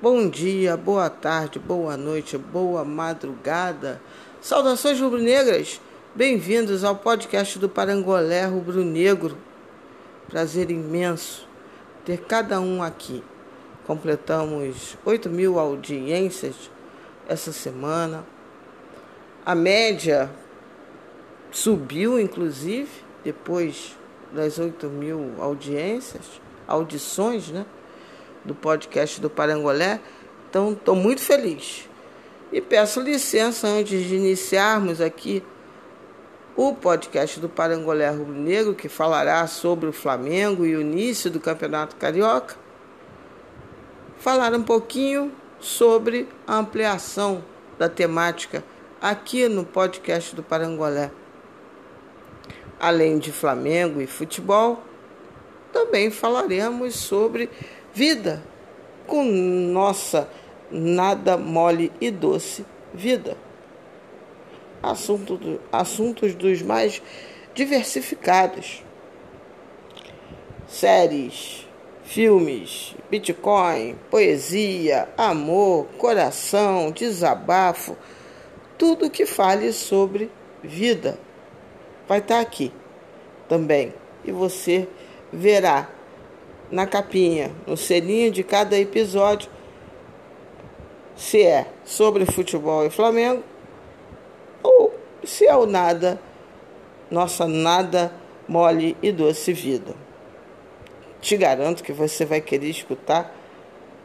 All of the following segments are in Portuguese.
Bom dia, boa tarde, boa noite, boa madrugada. Saudações rubro-negras. Bem-vindos ao podcast do Parangolé Rubro Negro. Prazer imenso ter cada um aqui. Completamos 8 mil audiências essa semana. A média subiu, inclusive, depois das 8 mil audiências, audições, né? Do podcast do Parangolé. Então, estou muito feliz. E peço licença antes de iniciarmos aqui o podcast do Parangolé Rubro Negro, que falará sobre o Flamengo e o início do Campeonato Carioca. Falar um pouquinho sobre a ampliação da temática aqui no podcast do Parangolé. Além de Flamengo e futebol, também falaremos sobre vida com nossa nada mole e doce vida. Assunto do, assuntos dos mais diversificados. Séries, filmes, Bitcoin, poesia, amor, coração, desabafo, tudo que fale sobre vida vai estar aqui também. E você verá na capinha, no selinho de cada episódio, se é sobre futebol e Flamengo ou se é o nada, nossa nada mole e doce vida. Te garanto que você vai querer escutar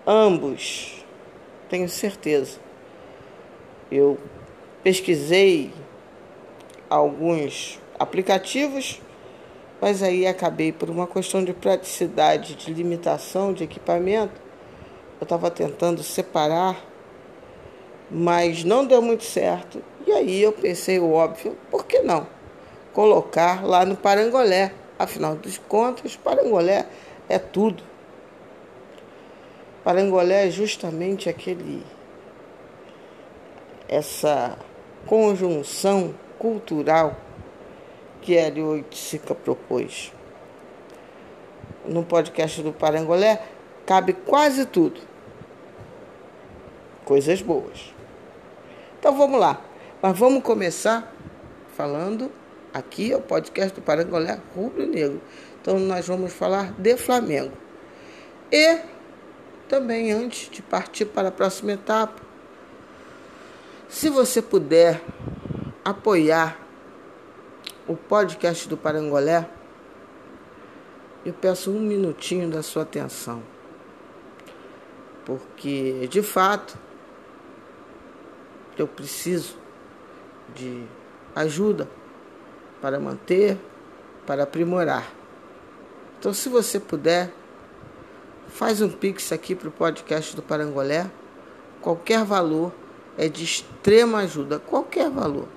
ambos, tenho certeza. Eu pesquisei alguns aplicativos mas aí acabei por uma questão de praticidade, de limitação de equipamento. Eu estava tentando separar, mas não deu muito certo. E aí eu pensei o óbvio, por que não? Colocar lá no Parangolé. Afinal dos contas, Parangolé é tudo. Parangolé é justamente aquele essa conjunção cultural que Hélio Oiticica propôs. No podcast do Parangolé cabe quase tudo. Coisas boas. Então vamos lá. Mas vamos começar falando aqui é o podcast do Parangolé Rubro Negro. Então nós vamos falar de Flamengo. E também antes de partir para a próxima etapa, se você puder apoiar o podcast do Parangolé, eu peço um minutinho da sua atenção. Porque, de fato, eu preciso de ajuda para manter, para aprimorar. Então, se você puder, faz um pix aqui para o podcast do Parangolé. Qualquer valor é de extrema ajuda, qualquer valor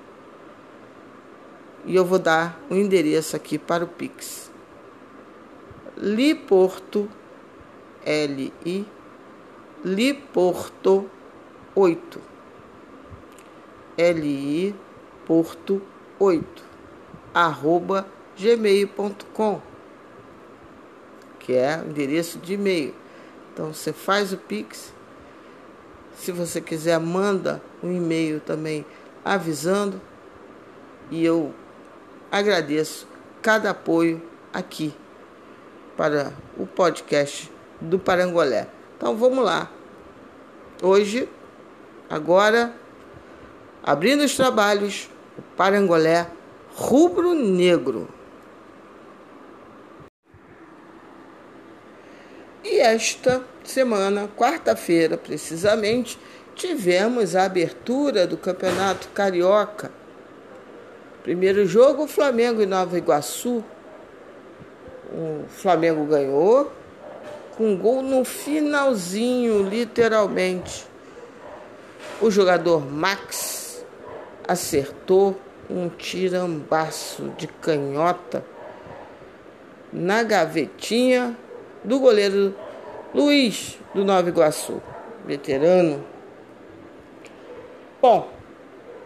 e eu vou dar o um endereço aqui para o Pix. Liporto, L-I, Liporto 8, L-I, Porto 8, arroba gmail.com, que é o endereço de e-mail. Então você faz o Pix. Se você quiser, manda um e-mail também avisando e eu agradeço cada apoio aqui para o podcast do Parangolé. Então vamos lá. Hoje, agora, abrindo os trabalhos, o Parangolé Rubro Negro. E esta semana, quarta-feira precisamente, tivemos a abertura do Campeonato Carioca Primeiro jogo, Flamengo e Nova Iguaçu. O Flamengo ganhou com um gol no finalzinho, literalmente. O jogador Max acertou um tirambaço de canhota na gavetinha do goleiro Luiz do Nova Iguaçu, veterano. Bom,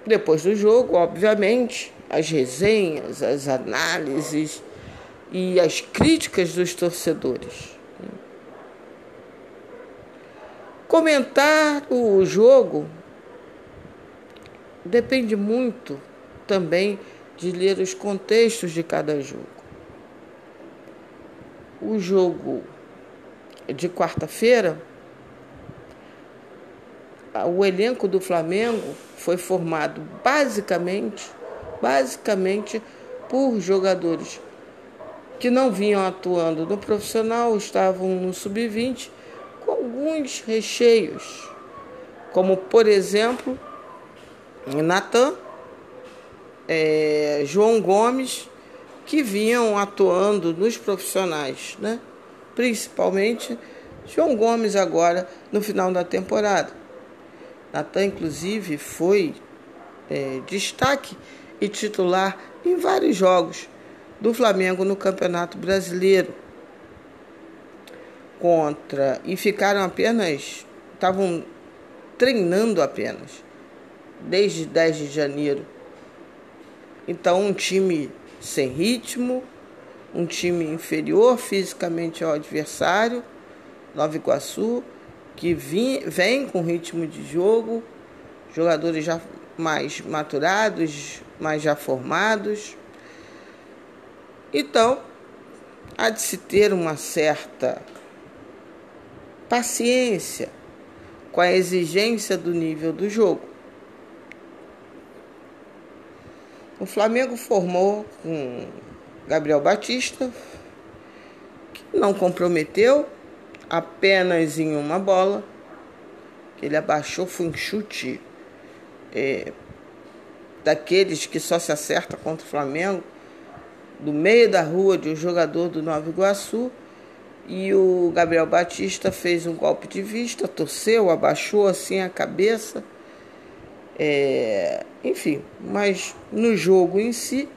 depois do jogo, obviamente, as resenhas, as análises e as críticas dos torcedores. Comentar o jogo depende muito também de ler os contextos de cada jogo. O jogo de quarta-feira, o elenco do Flamengo foi formado basicamente, basicamente por jogadores que não vinham atuando no profissional, estavam no sub-20, com alguns recheios, como por exemplo, Natan, é, João Gomes, que vinham atuando nos profissionais, né? principalmente João Gomes agora no final da temporada. Natan, inclusive, foi é, destaque e titular em vários jogos do Flamengo no Campeonato Brasileiro. Contra e ficaram apenas estavam treinando apenas desde 10 de janeiro. Então, um time sem ritmo, um time inferior fisicamente ao adversário, Nova Iguaçu, que vem com ritmo de jogo, jogadores já mais maturados, mais já formados. Então, há de se ter uma certa paciência com a exigência do nível do jogo. O Flamengo formou com Gabriel Batista, que não comprometeu apenas em uma bola, que ele abaixou, foi um chute é, daqueles que só se acerta contra o Flamengo, do meio da rua de um jogador do Nova Iguaçu. E o Gabriel Batista fez um golpe de vista, torceu, abaixou assim a cabeça. É, enfim, mas no jogo em si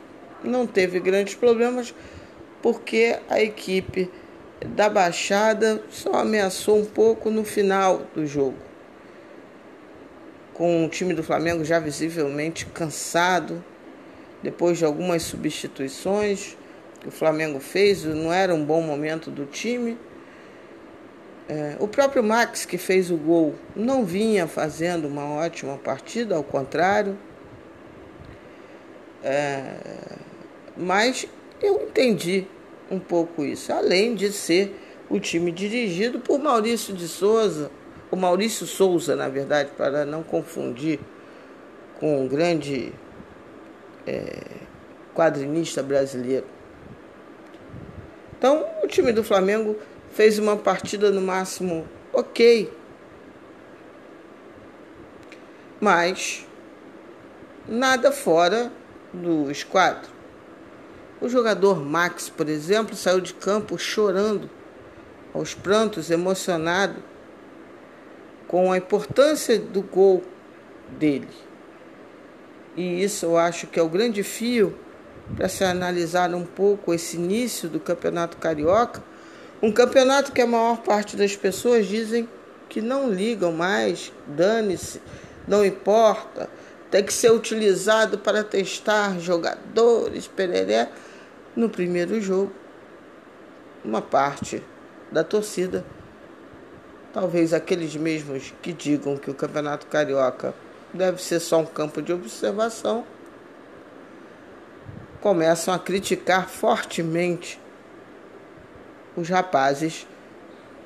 não teve grandes problemas, porque a equipe da Baixada só ameaçou um pouco no final do jogo. Com o time do Flamengo já visivelmente cansado, depois de algumas substituições que o Flamengo fez, não era um bom momento do time. É, o próprio Max, que fez o gol, não vinha fazendo uma ótima partida, ao contrário. É, mas eu entendi um pouco isso, além de ser o time dirigido por Maurício de Souza, o Maurício Souza, na verdade, para não confundir com um grande é, quadrinista brasileiro. Então, o time do Flamengo fez uma partida no máximo ok, mas nada fora dos quatro. O jogador Max, por exemplo, saiu de campo chorando, aos prantos, emocionado, com a importância do gol dele. E isso eu acho que é o grande fio para se analisar um pouco esse início do Campeonato Carioca, um campeonato que a maior parte das pessoas dizem que não ligam mais, dane-se, não importa, tem que ser utilizado para testar jogadores, pereré. No primeiro jogo, uma parte da torcida, talvez aqueles mesmos que digam que o Campeonato Carioca deve ser só um campo de observação, começam a criticar fortemente os rapazes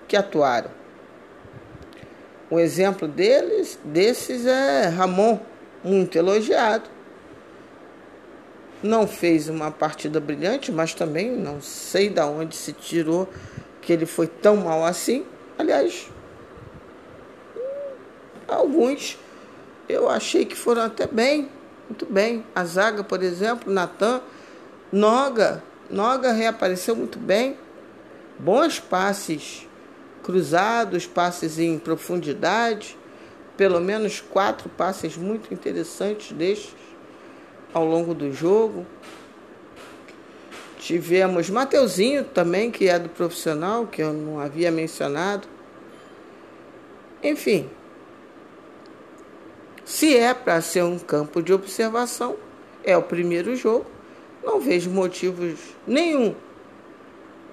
que atuaram. Um exemplo deles, desses é Ramon, muito elogiado não fez uma partida brilhante, mas também não sei de onde se tirou que ele foi tão mal assim. Aliás, alguns eu achei que foram até bem, muito bem. A zaga, por exemplo, Natan, Noga, Noga reapareceu muito bem. Bons passes cruzados, passes em profundidade, pelo menos quatro passes muito interessantes destes ao longo do jogo. Tivemos Mateuzinho também, que é do profissional, que eu não havia mencionado. Enfim, se é para ser um campo de observação, é o primeiro jogo. Não vejo motivos nenhum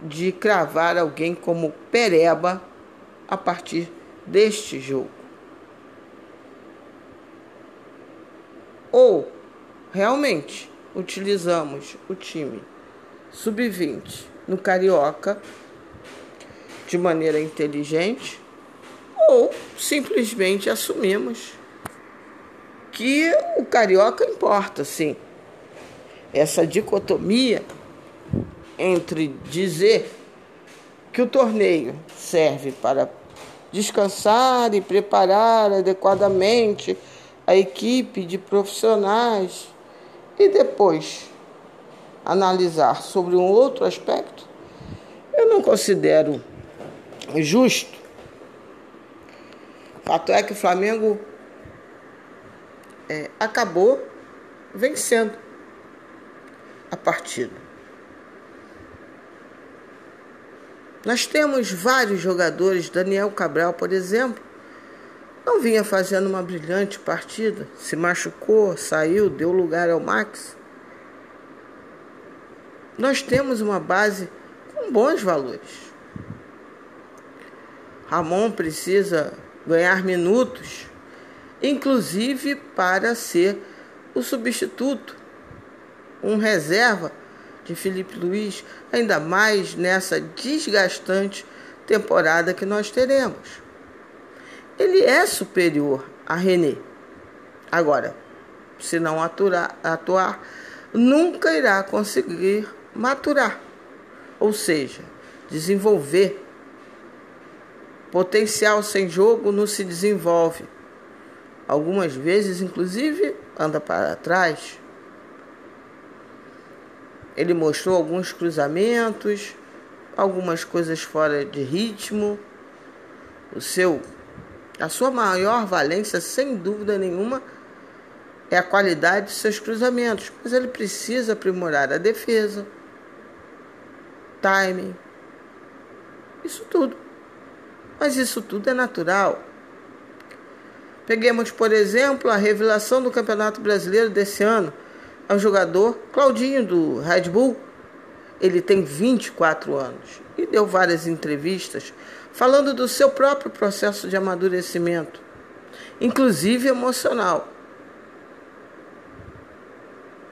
de cravar alguém como pereba a partir deste jogo. Ou realmente utilizamos o time sub-20 no Carioca de maneira inteligente, ou simplesmente assumimos que o Carioca importa, sim. Essa dicotomia entre dizer que o torneio serve para descansar e preparar adequadamente a equipe de profissionais e depois analisar sobre um outro aspecto, eu não considero justo. Fato é que o Flamengo é, acabou vencendo a partida. Nós temos vários jogadores, Daniel Cabral, por exemplo, não vinha fazendo uma brilhante partida, se machucou, saiu, deu lugar ao Max. Nós temos uma base com bons valores. Ramon precisa ganhar minutos, inclusive para ser o substituto, um reserva de Felipe Luiz, ainda mais nessa desgastante temporada que nós teremos. Ele é superior a René. Agora, se não aturar, atuar, nunca irá conseguir maturar, ou seja, desenvolver. Potencial sem jogo não se desenvolve. Algumas vezes, inclusive, anda para trás. Ele mostrou alguns cruzamentos, algumas coisas fora de ritmo. O seu a sua maior valência, sem dúvida nenhuma, é a qualidade de seus cruzamentos, mas ele precisa aprimorar a defesa, timing, isso tudo. Mas isso tudo é natural. Peguemos, por exemplo, a revelação do Campeonato Brasileiro desse ano é o jogador Claudinho do Red Bull. Ele tem 24 anos e deu várias entrevistas falando do seu próprio processo de amadurecimento, inclusive emocional.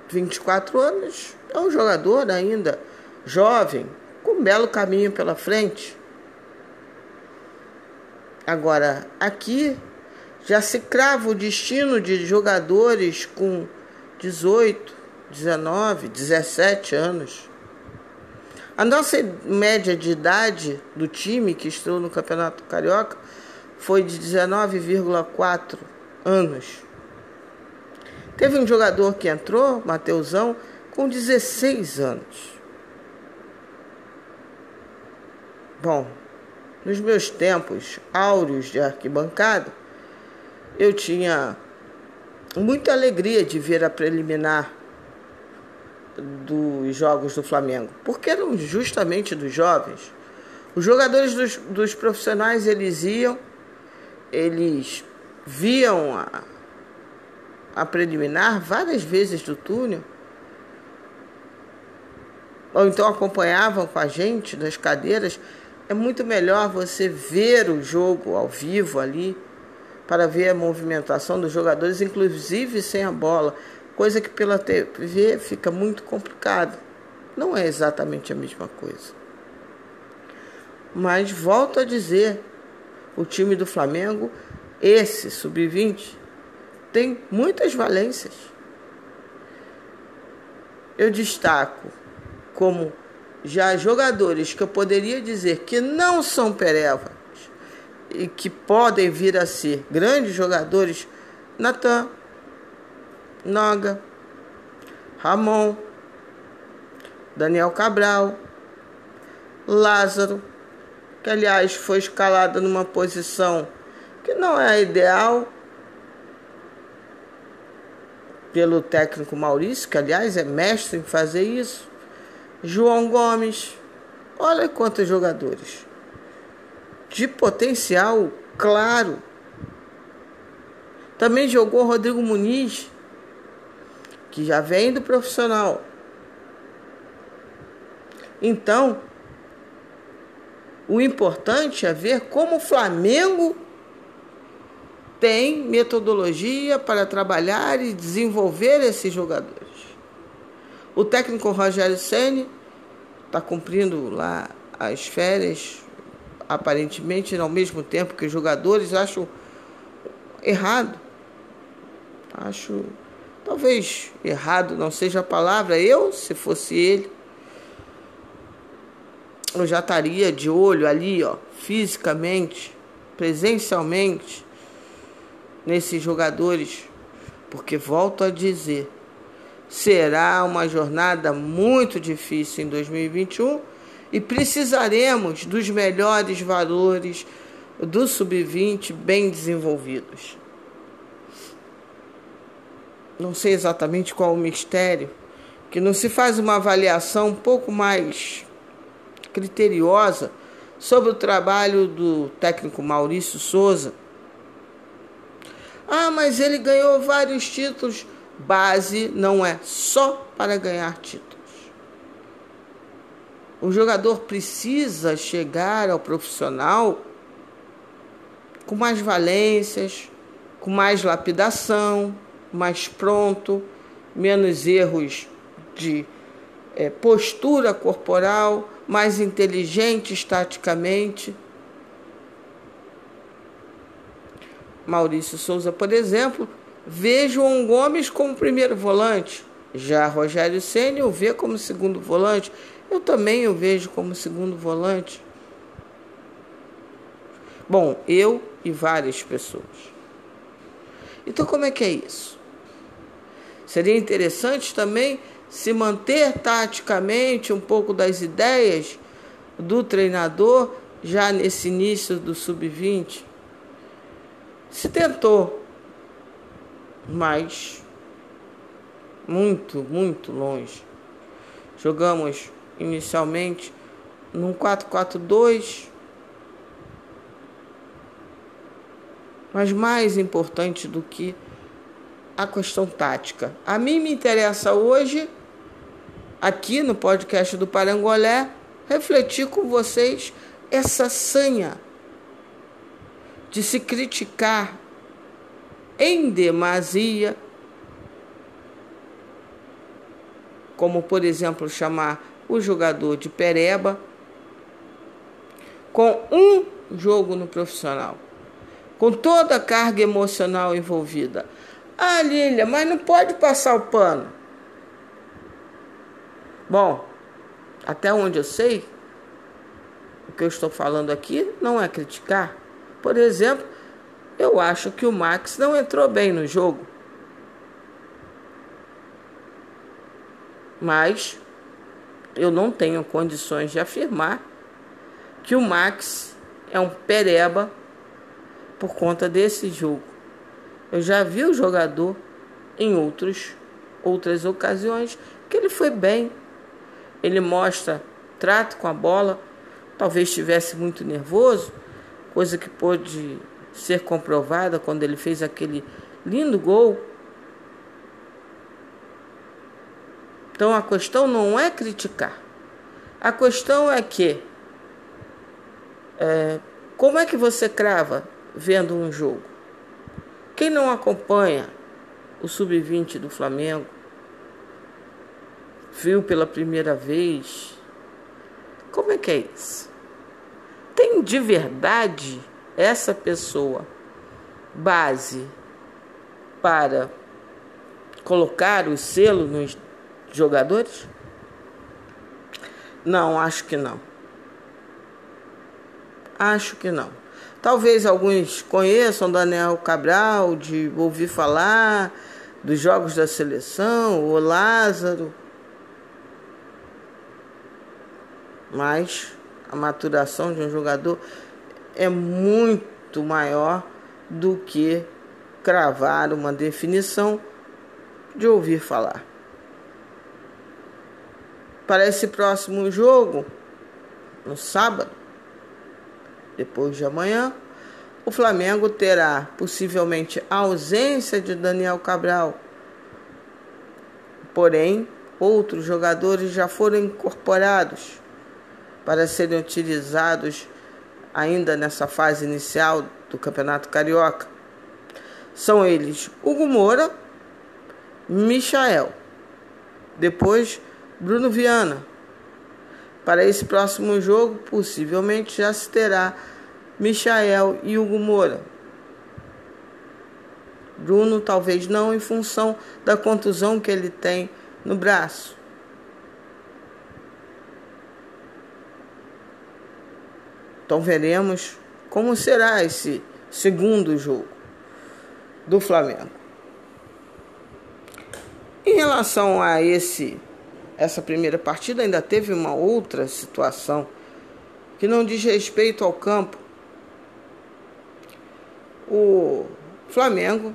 24 anos, é um jogador ainda jovem, com um belo caminho pela frente. Agora, aqui já se crava o destino de jogadores com 18, 19, 17 anos. A nossa média de idade do time que estreou no Campeonato Carioca foi de 19,4 anos. Teve um jogador que entrou, Mateusão, com 16 anos. Bom, nos meus tempos áureos de arquibancada, eu tinha muita alegria de ver a preliminar dos jogos do Flamengo, porque eram justamente dos jovens. Os jogadores dos, dos profissionais eles iam, eles viam a, a preliminar várias vezes do túnel, ou então acompanhavam com a gente nas cadeiras. É muito melhor você ver o jogo ao vivo ali para ver a movimentação dos jogadores, inclusive sem a bola coisa que pela TV fica muito complicado. Não é exatamente a mesma coisa. Mas volto a dizer, o time do Flamengo, esse sub-20, tem muitas valências. Eu destaco como já jogadores que eu poderia dizer que não são perevas e que podem vir a ser grandes jogadores, Natan, Noga, Ramon, Daniel Cabral, Lázaro, que aliás foi escalado numa posição que não é ideal pelo técnico Maurício, que aliás é mestre em fazer isso. João Gomes, olha quantos jogadores de potencial claro. Também jogou Rodrigo Muniz, que já vem do profissional. Então, o importante é ver como o Flamengo tem metodologia para trabalhar e desenvolver esses jogadores. O técnico Rogério Ceni está cumprindo lá as férias, aparentemente ao mesmo tempo que os jogadores acham errado. Acho talvez errado não seja a palavra. Eu, se fosse ele, eu já estaria de olho ali, ó, fisicamente, presencialmente, nesses jogadores, porque volto a dizer, será uma jornada muito difícil em 2021 e precisaremos dos melhores valores do sub-20 bem desenvolvidos. Não sei exatamente qual o mistério, que não se faz uma avaliação um pouco mais criteriosa sobre o trabalho do técnico Maurício Souza. Ah, mas ele ganhou vários títulos base não é só para ganhar títulos. O jogador precisa chegar ao profissional com mais valências, com mais lapidação, mais pronto, menos erros de é, postura corporal, mais inteligente estaticamente. Maurício Souza, por exemplo, vê João Gomes como primeiro volante. Já Rogério Senna o vê como segundo volante. Eu também o vejo como segundo volante. Bom, eu e várias pessoas. Então como é que é isso? Seria interessante também se manter taticamente um pouco das ideias do treinador já nesse início do sub-20. Se tentou mas muito, muito longe. Jogamos inicialmente num 4-4-2, mas mais importante do que a questão tática. A mim me interessa hoje, aqui no podcast do Parangolé, refletir com vocês essa sanha de se criticar em demasia, como por exemplo chamar o jogador de pereba, com um jogo no profissional, com toda a carga emocional envolvida. Ah, Lília, mas não pode passar o pano. Bom, até onde eu sei, o que eu estou falando aqui não é criticar. Por exemplo, eu acho que o Max não entrou bem no jogo. Mas eu não tenho condições de afirmar que o Max é um pereba por conta desse jogo. Eu já vi o jogador em outros, outras ocasiões que ele foi bem. Ele mostra trato com a bola, talvez estivesse muito nervoso, coisa que pôde ser comprovada quando ele fez aquele lindo gol. Então a questão não é criticar. A questão é que é, como é que você crava vendo um jogo? Quem não acompanha o sub-20 do Flamengo, viu pela primeira vez, como é que é isso? Tem de verdade essa pessoa base para colocar o selo nos jogadores? Não, acho que não. Acho que não. Talvez alguns conheçam Daniel Cabral, de ouvir falar dos jogos da seleção, o Lázaro. Mas a maturação de um jogador é muito maior do que cravar uma definição de ouvir falar. Para esse próximo jogo, no sábado, depois de amanhã, o Flamengo terá possivelmente a ausência de Daniel Cabral. Porém, outros jogadores já foram incorporados para serem utilizados ainda nessa fase inicial do Campeonato Carioca. São eles Hugo Moura, Michael, depois Bruno Viana. Para esse próximo jogo, possivelmente já se terá Michael e Hugo Moura. Bruno talvez não em função da contusão que ele tem no braço. Então veremos como será esse segundo jogo do Flamengo. Em relação a esse essa primeira partida ainda teve uma outra situação que não diz respeito ao campo. O Flamengo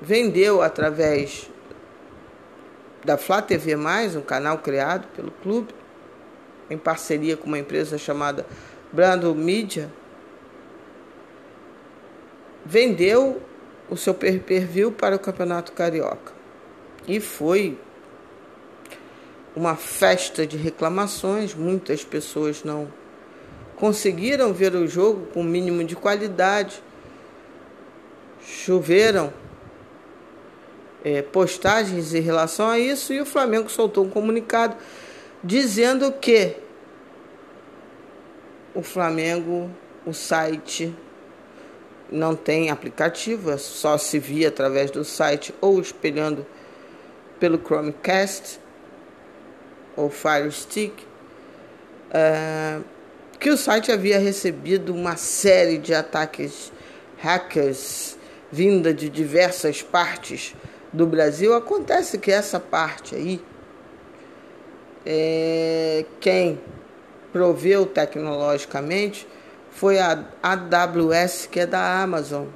vendeu através da Flá TV um canal criado pelo clube, em parceria com uma empresa chamada Brando Media, vendeu o seu pay-per-view para o Campeonato Carioca. E foi uma festa de reclamações, muitas pessoas não conseguiram ver o jogo com o mínimo de qualidade. Choveram é, postagens em relação a isso e o Flamengo soltou um comunicado dizendo que o Flamengo, o site não tem aplicativo, é só se via através do site ou espelhando pelo Chromecast ou Fire Stick, é, que o site havia recebido uma série de ataques hackers vinda de diversas partes do Brasil. Acontece que essa parte aí, é, quem proveu tecnologicamente foi a AWS, que é da Amazon.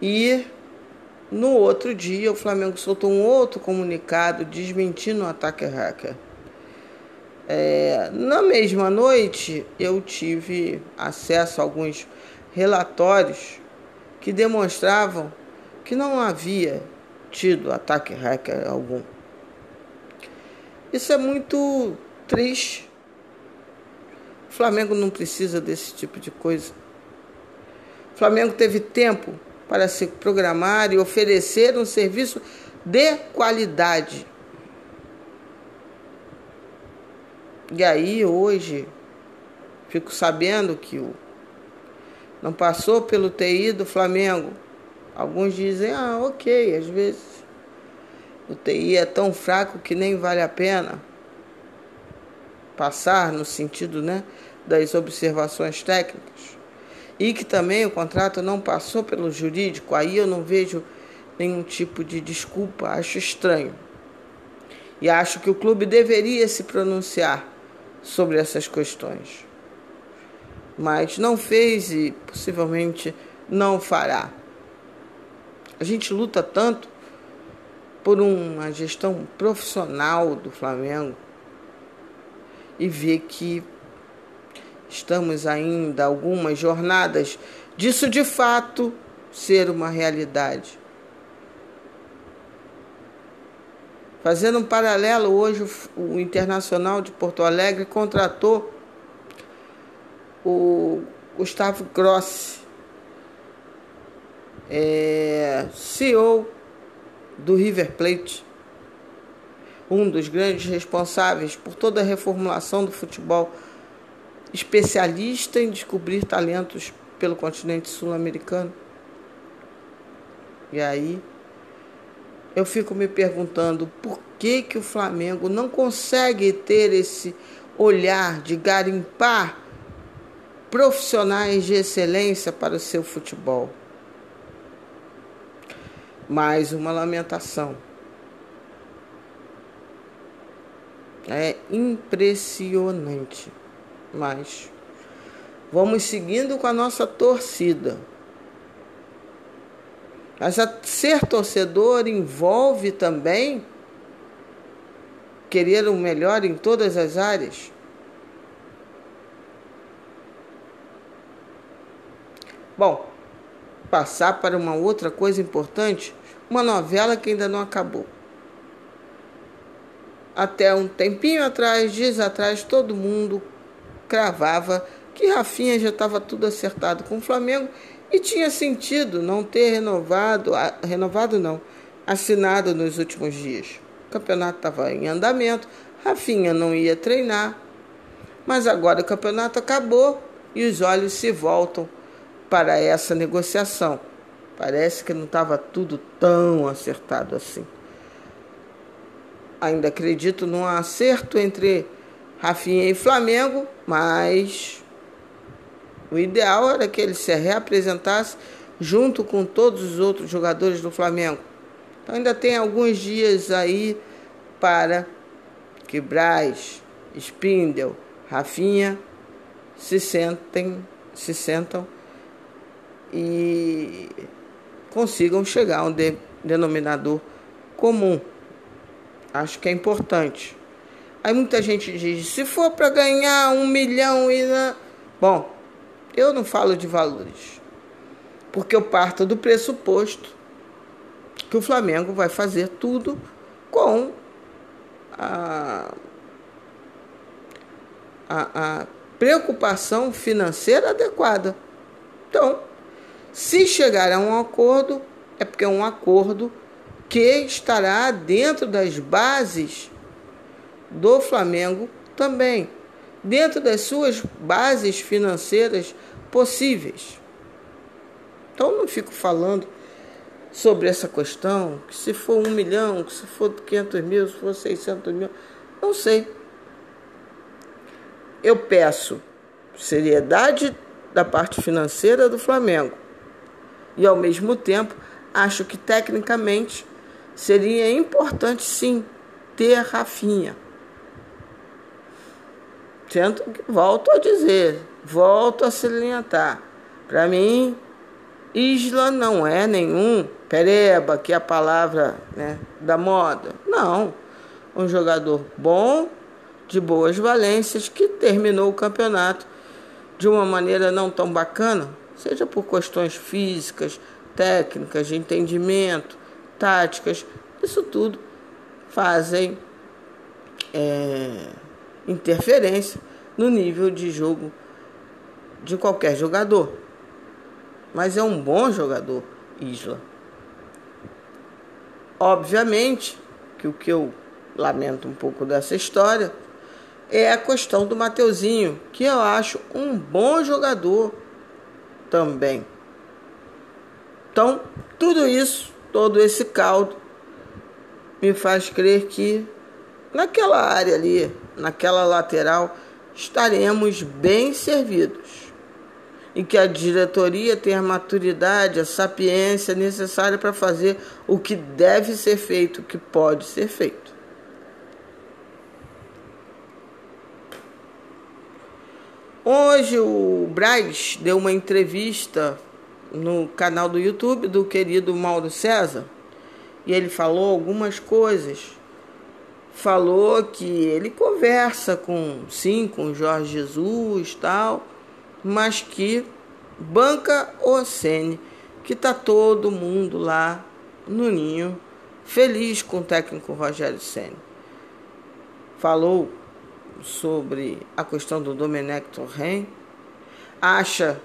E no outro dia, o Flamengo soltou um outro comunicado desmentindo o ataque hacker. É, na mesma noite, eu tive acesso a alguns relatórios que demonstravam que não havia tido ataque hacker algum. Isso é muito triste o Flamengo não precisa desse tipo de coisa. O Flamengo teve tempo para se programar e oferecer um serviço de qualidade. E aí hoje fico sabendo que o não passou pelo TI do Flamengo. Alguns dizem, ah, ok, às vezes o TI é tão fraco que nem vale a pena passar no sentido né, das observações técnicas e que também o contrato não passou pelo jurídico, aí eu não vejo nenhum tipo de desculpa, acho estranho. E acho que o clube deveria se pronunciar sobre essas questões. Mas não fez e possivelmente não fará. A gente luta tanto por uma gestão profissional do Flamengo e ver que estamos ainda algumas jornadas disso de fato ser uma realidade. Fazendo um paralelo, hoje o Internacional de Porto Alegre contratou o Gustavo Grossi, é, CEO do River Plate um dos grandes responsáveis por toda a reformulação do futebol, especialista em descobrir talentos pelo continente sul-americano. E aí eu fico me perguntando por que que o Flamengo não consegue ter esse olhar de garimpar profissionais de excelência para o seu futebol. Mais uma lamentação. É impressionante. Mas vamos seguindo com a nossa torcida. Mas ser torcedor envolve também querer o melhor em todas as áreas. Bom, passar para uma outra coisa importante, uma novela que ainda não acabou até um tempinho atrás, dias atrás, todo mundo cravava que Rafinha já estava tudo acertado com o Flamengo e tinha sentido não ter renovado, renovado não, assinado nos últimos dias. O campeonato estava em andamento, Rafinha não ia treinar, mas agora o campeonato acabou e os olhos se voltam para essa negociação. Parece que não estava tudo tão acertado assim. Ainda acredito num acerto entre Rafinha e Flamengo, mas o ideal era que ele se reapresentasse junto com todos os outros jogadores do Flamengo. Então ainda tem alguns dias aí para que Braz, Spindel, Rafinha se sentem, se sentam e consigam chegar a um de, denominador comum. Acho que é importante. Aí muita gente diz: se for para ganhar um milhão e. Bom, eu não falo de valores, porque eu parto do pressuposto que o Flamengo vai fazer tudo com a, a, a preocupação financeira adequada. Então, se chegar a um acordo, é porque é um acordo que estará dentro das bases do Flamengo também dentro das suas bases financeiras possíveis. Então não fico falando sobre essa questão, que se for um milhão, que se for 500 mil, se for 600 mil, não sei. Eu peço seriedade da parte financeira do Flamengo e ao mesmo tempo acho que tecnicamente seria importante sim ter Rafinha. Tento, volto a dizer, volto a salientar. Para mim, Isla não é nenhum pereba, que é a palavra né, da moda. Não. Um jogador bom, de boas valências, que terminou o campeonato de uma maneira não tão bacana, seja por questões físicas, técnicas, de entendimento, táticas, isso tudo fazem. É, interferência no nível de jogo de qualquer jogador. Mas é um bom jogador, Isla. Obviamente que o que eu lamento um pouco dessa história é a questão do Mateuzinho, que eu acho um bom jogador também. Então, tudo isso, todo esse caldo, me faz crer que naquela área ali, naquela lateral, estaremos bem servidos. E que a diretoria tenha a maturidade, a sapiência necessária para fazer o que deve ser feito, o que pode ser feito. Hoje o Braz deu uma entrevista no canal do YouTube do querido Mauro César e ele falou algumas coisas falou que ele conversa com sim com Jorge Jesus tal, mas que banca o Sene, que tá todo mundo lá no ninho feliz com o técnico Rogério Ceni. Falou sobre a questão do Domenech Torren, acha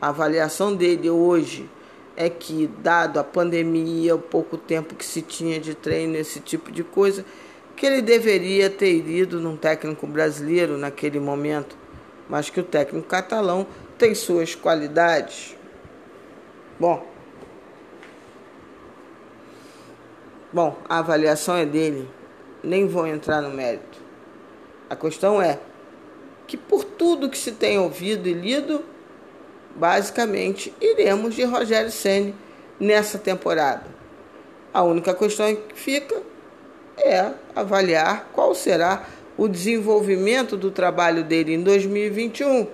a avaliação dele hoje é que dado a pandemia, o pouco tempo que se tinha de treino, esse tipo de coisa, que ele deveria ter ido num técnico brasileiro naquele momento, mas que o técnico catalão tem suas qualidades. Bom, bom, a avaliação é dele, nem vou entrar no mérito. A questão é que por tudo que se tem ouvido e lido, basicamente iremos de Rogério Ceni nessa temporada. A única questão que fica é avaliar qual será o desenvolvimento do trabalho dele em 2021.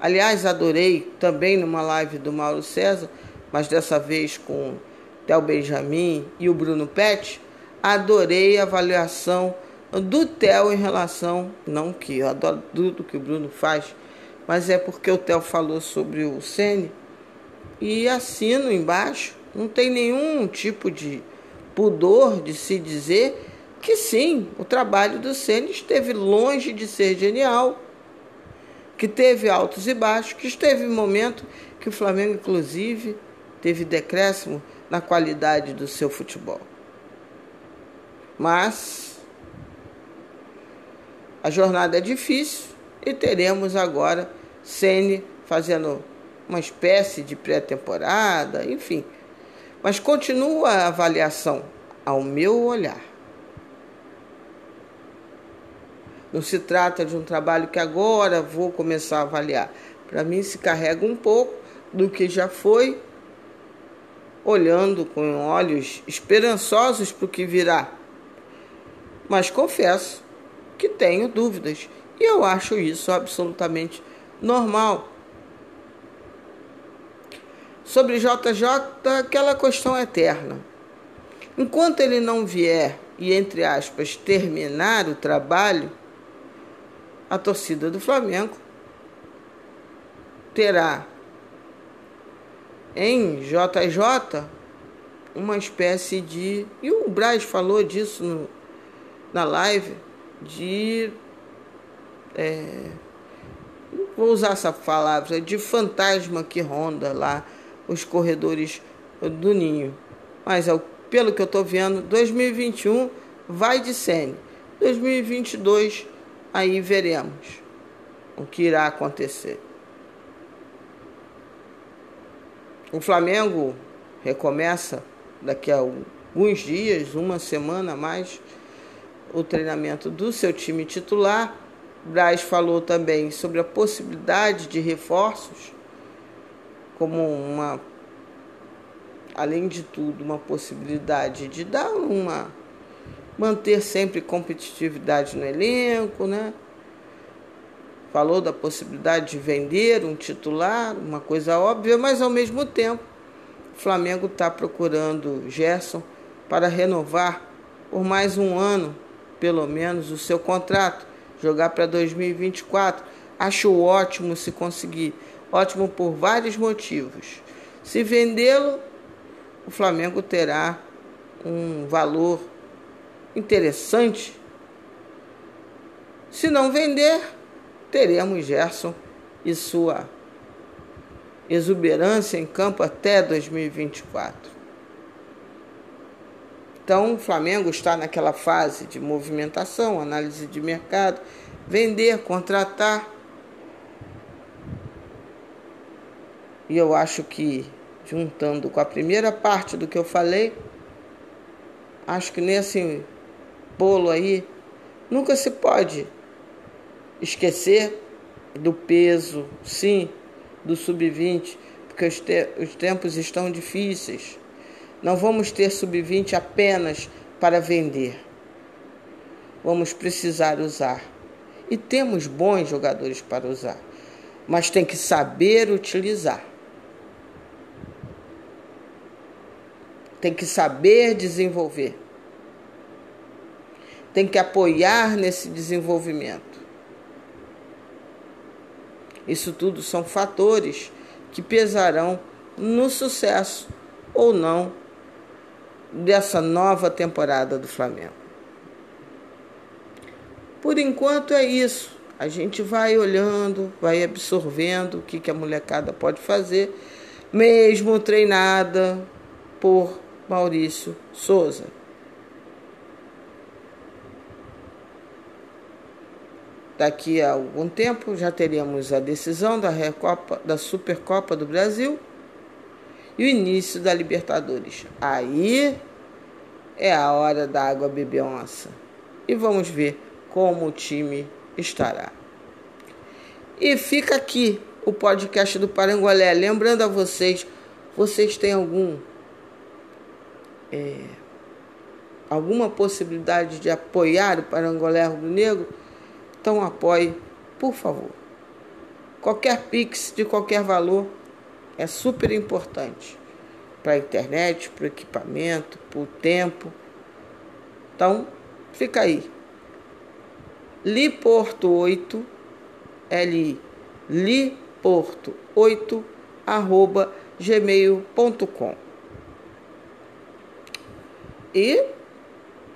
Aliás, adorei também numa live do Mauro César, mas dessa vez com Tel Benjamin e o Bruno Pet, adorei a avaliação do Theo em relação, não que eu adoro tudo que o Bruno faz, mas é porque o Theo falou sobre o Sene e assino embaixo, não tem nenhum tipo de pudor de se dizer que sim, o trabalho do Senna esteve longe de ser genial, que teve altos e baixos, que esteve em momento que o Flamengo, inclusive, teve decréscimo na qualidade do seu futebol. Mas a jornada é difícil e teremos agora Ceni fazendo uma espécie de pré-temporada, enfim. Mas continua a avaliação ao meu olhar. Não se trata de um trabalho que agora vou começar a avaliar. Para mim, se carrega um pouco do que já foi, olhando com olhos esperançosos para o que virá. Mas confesso que tenho dúvidas e eu acho isso absolutamente normal. Sobre JJ, aquela questão eterna. Enquanto ele não vier e, entre aspas, terminar o trabalho, a torcida do Flamengo terá em JJ uma espécie de. E o Braz falou disso no, na live, de. É, vou usar essa palavra, de fantasma que ronda lá os corredores do ninho. Mas pelo que eu estou vendo, 2021 vai de Sene. 2022 aí veremos o que irá acontecer. O Flamengo recomeça daqui a alguns dias, uma semana a mais, o treinamento do seu time titular. Braz falou também sobre a possibilidade de reforços, como uma, além de tudo, uma possibilidade de dar uma manter sempre competitividade no elenco, né? Falou da possibilidade de vender um titular, uma coisa óbvia, mas ao mesmo tempo o Flamengo está procurando Gerson para renovar por mais um ano, pelo menos, o seu contrato, jogar para 2024. Acho ótimo se conseguir, ótimo por vários motivos. Se vendê-lo, o Flamengo terá um valor interessante. Se não vender, teremos Gerson e sua exuberância em campo até 2024. Então, o Flamengo está naquela fase de movimentação, análise de mercado, vender, contratar. E eu acho que, juntando com a primeira parte do que eu falei, acho que nesse bolo aí, nunca se pode esquecer do peso, sim, do sub-20, porque os, te os tempos estão difíceis. Não vamos ter sub-20 apenas para vender. Vamos precisar usar. E temos bons jogadores para usar, mas tem que saber utilizar. Tem que saber desenvolver tem que apoiar nesse desenvolvimento. Isso tudo são fatores que pesarão no sucesso ou não dessa nova temporada do Flamengo. Por enquanto é isso. A gente vai olhando, vai absorvendo o que, que a molecada pode fazer, mesmo treinada por Maurício Souza. Daqui a algum tempo já teríamos a decisão da, Recopa, da Supercopa do Brasil e o início da Libertadores. Aí é a hora da água beber onça. E vamos ver como o time estará. E fica aqui o podcast do Parangolé. Lembrando a vocês, vocês têm algum é, alguma possibilidade de apoiar o Parangolé Rubro Negro? Então apoie, por favor. Qualquer Pix de qualquer valor é super importante para a internet, para o equipamento, para o tempo. Então, fica aí. Liporto 8, L liporto 8 arroba gmail.com e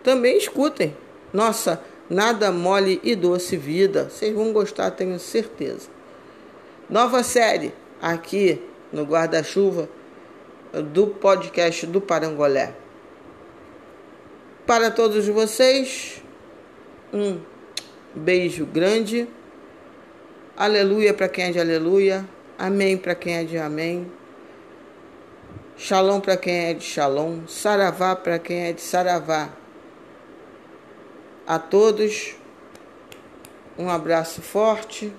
também escutem nossa Nada mole e doce vida. Vocês vão gostar, tenho certeza. Nova série aqui no guarda-chuva do podcast do Parangolé. Para todos vocês, um beijo grande. Aleluia para quem é de aleluia. Amém para quem é de amém. Shalom para quem é de shalom. Saravá para quem é de saravá. A todos, um abraço forte.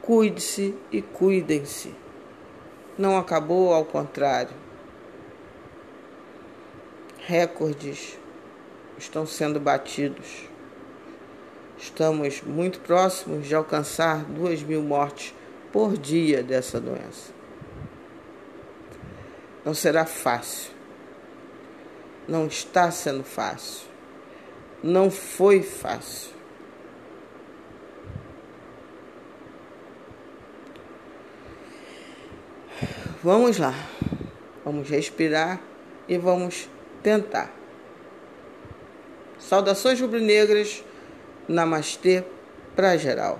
Cuide-se e cuidem-se. Não acabou, ao contrário. Recordes estão sendo batidos. Estamos muito próximos de alcançar duas mil mortes por dia dessa doença. Não será fácil. Não está sendo fácil. Não foi fácil. Vamos lá. Vamos respirar e vamos tentar. Saudações rubro-negras. Namastê para geral.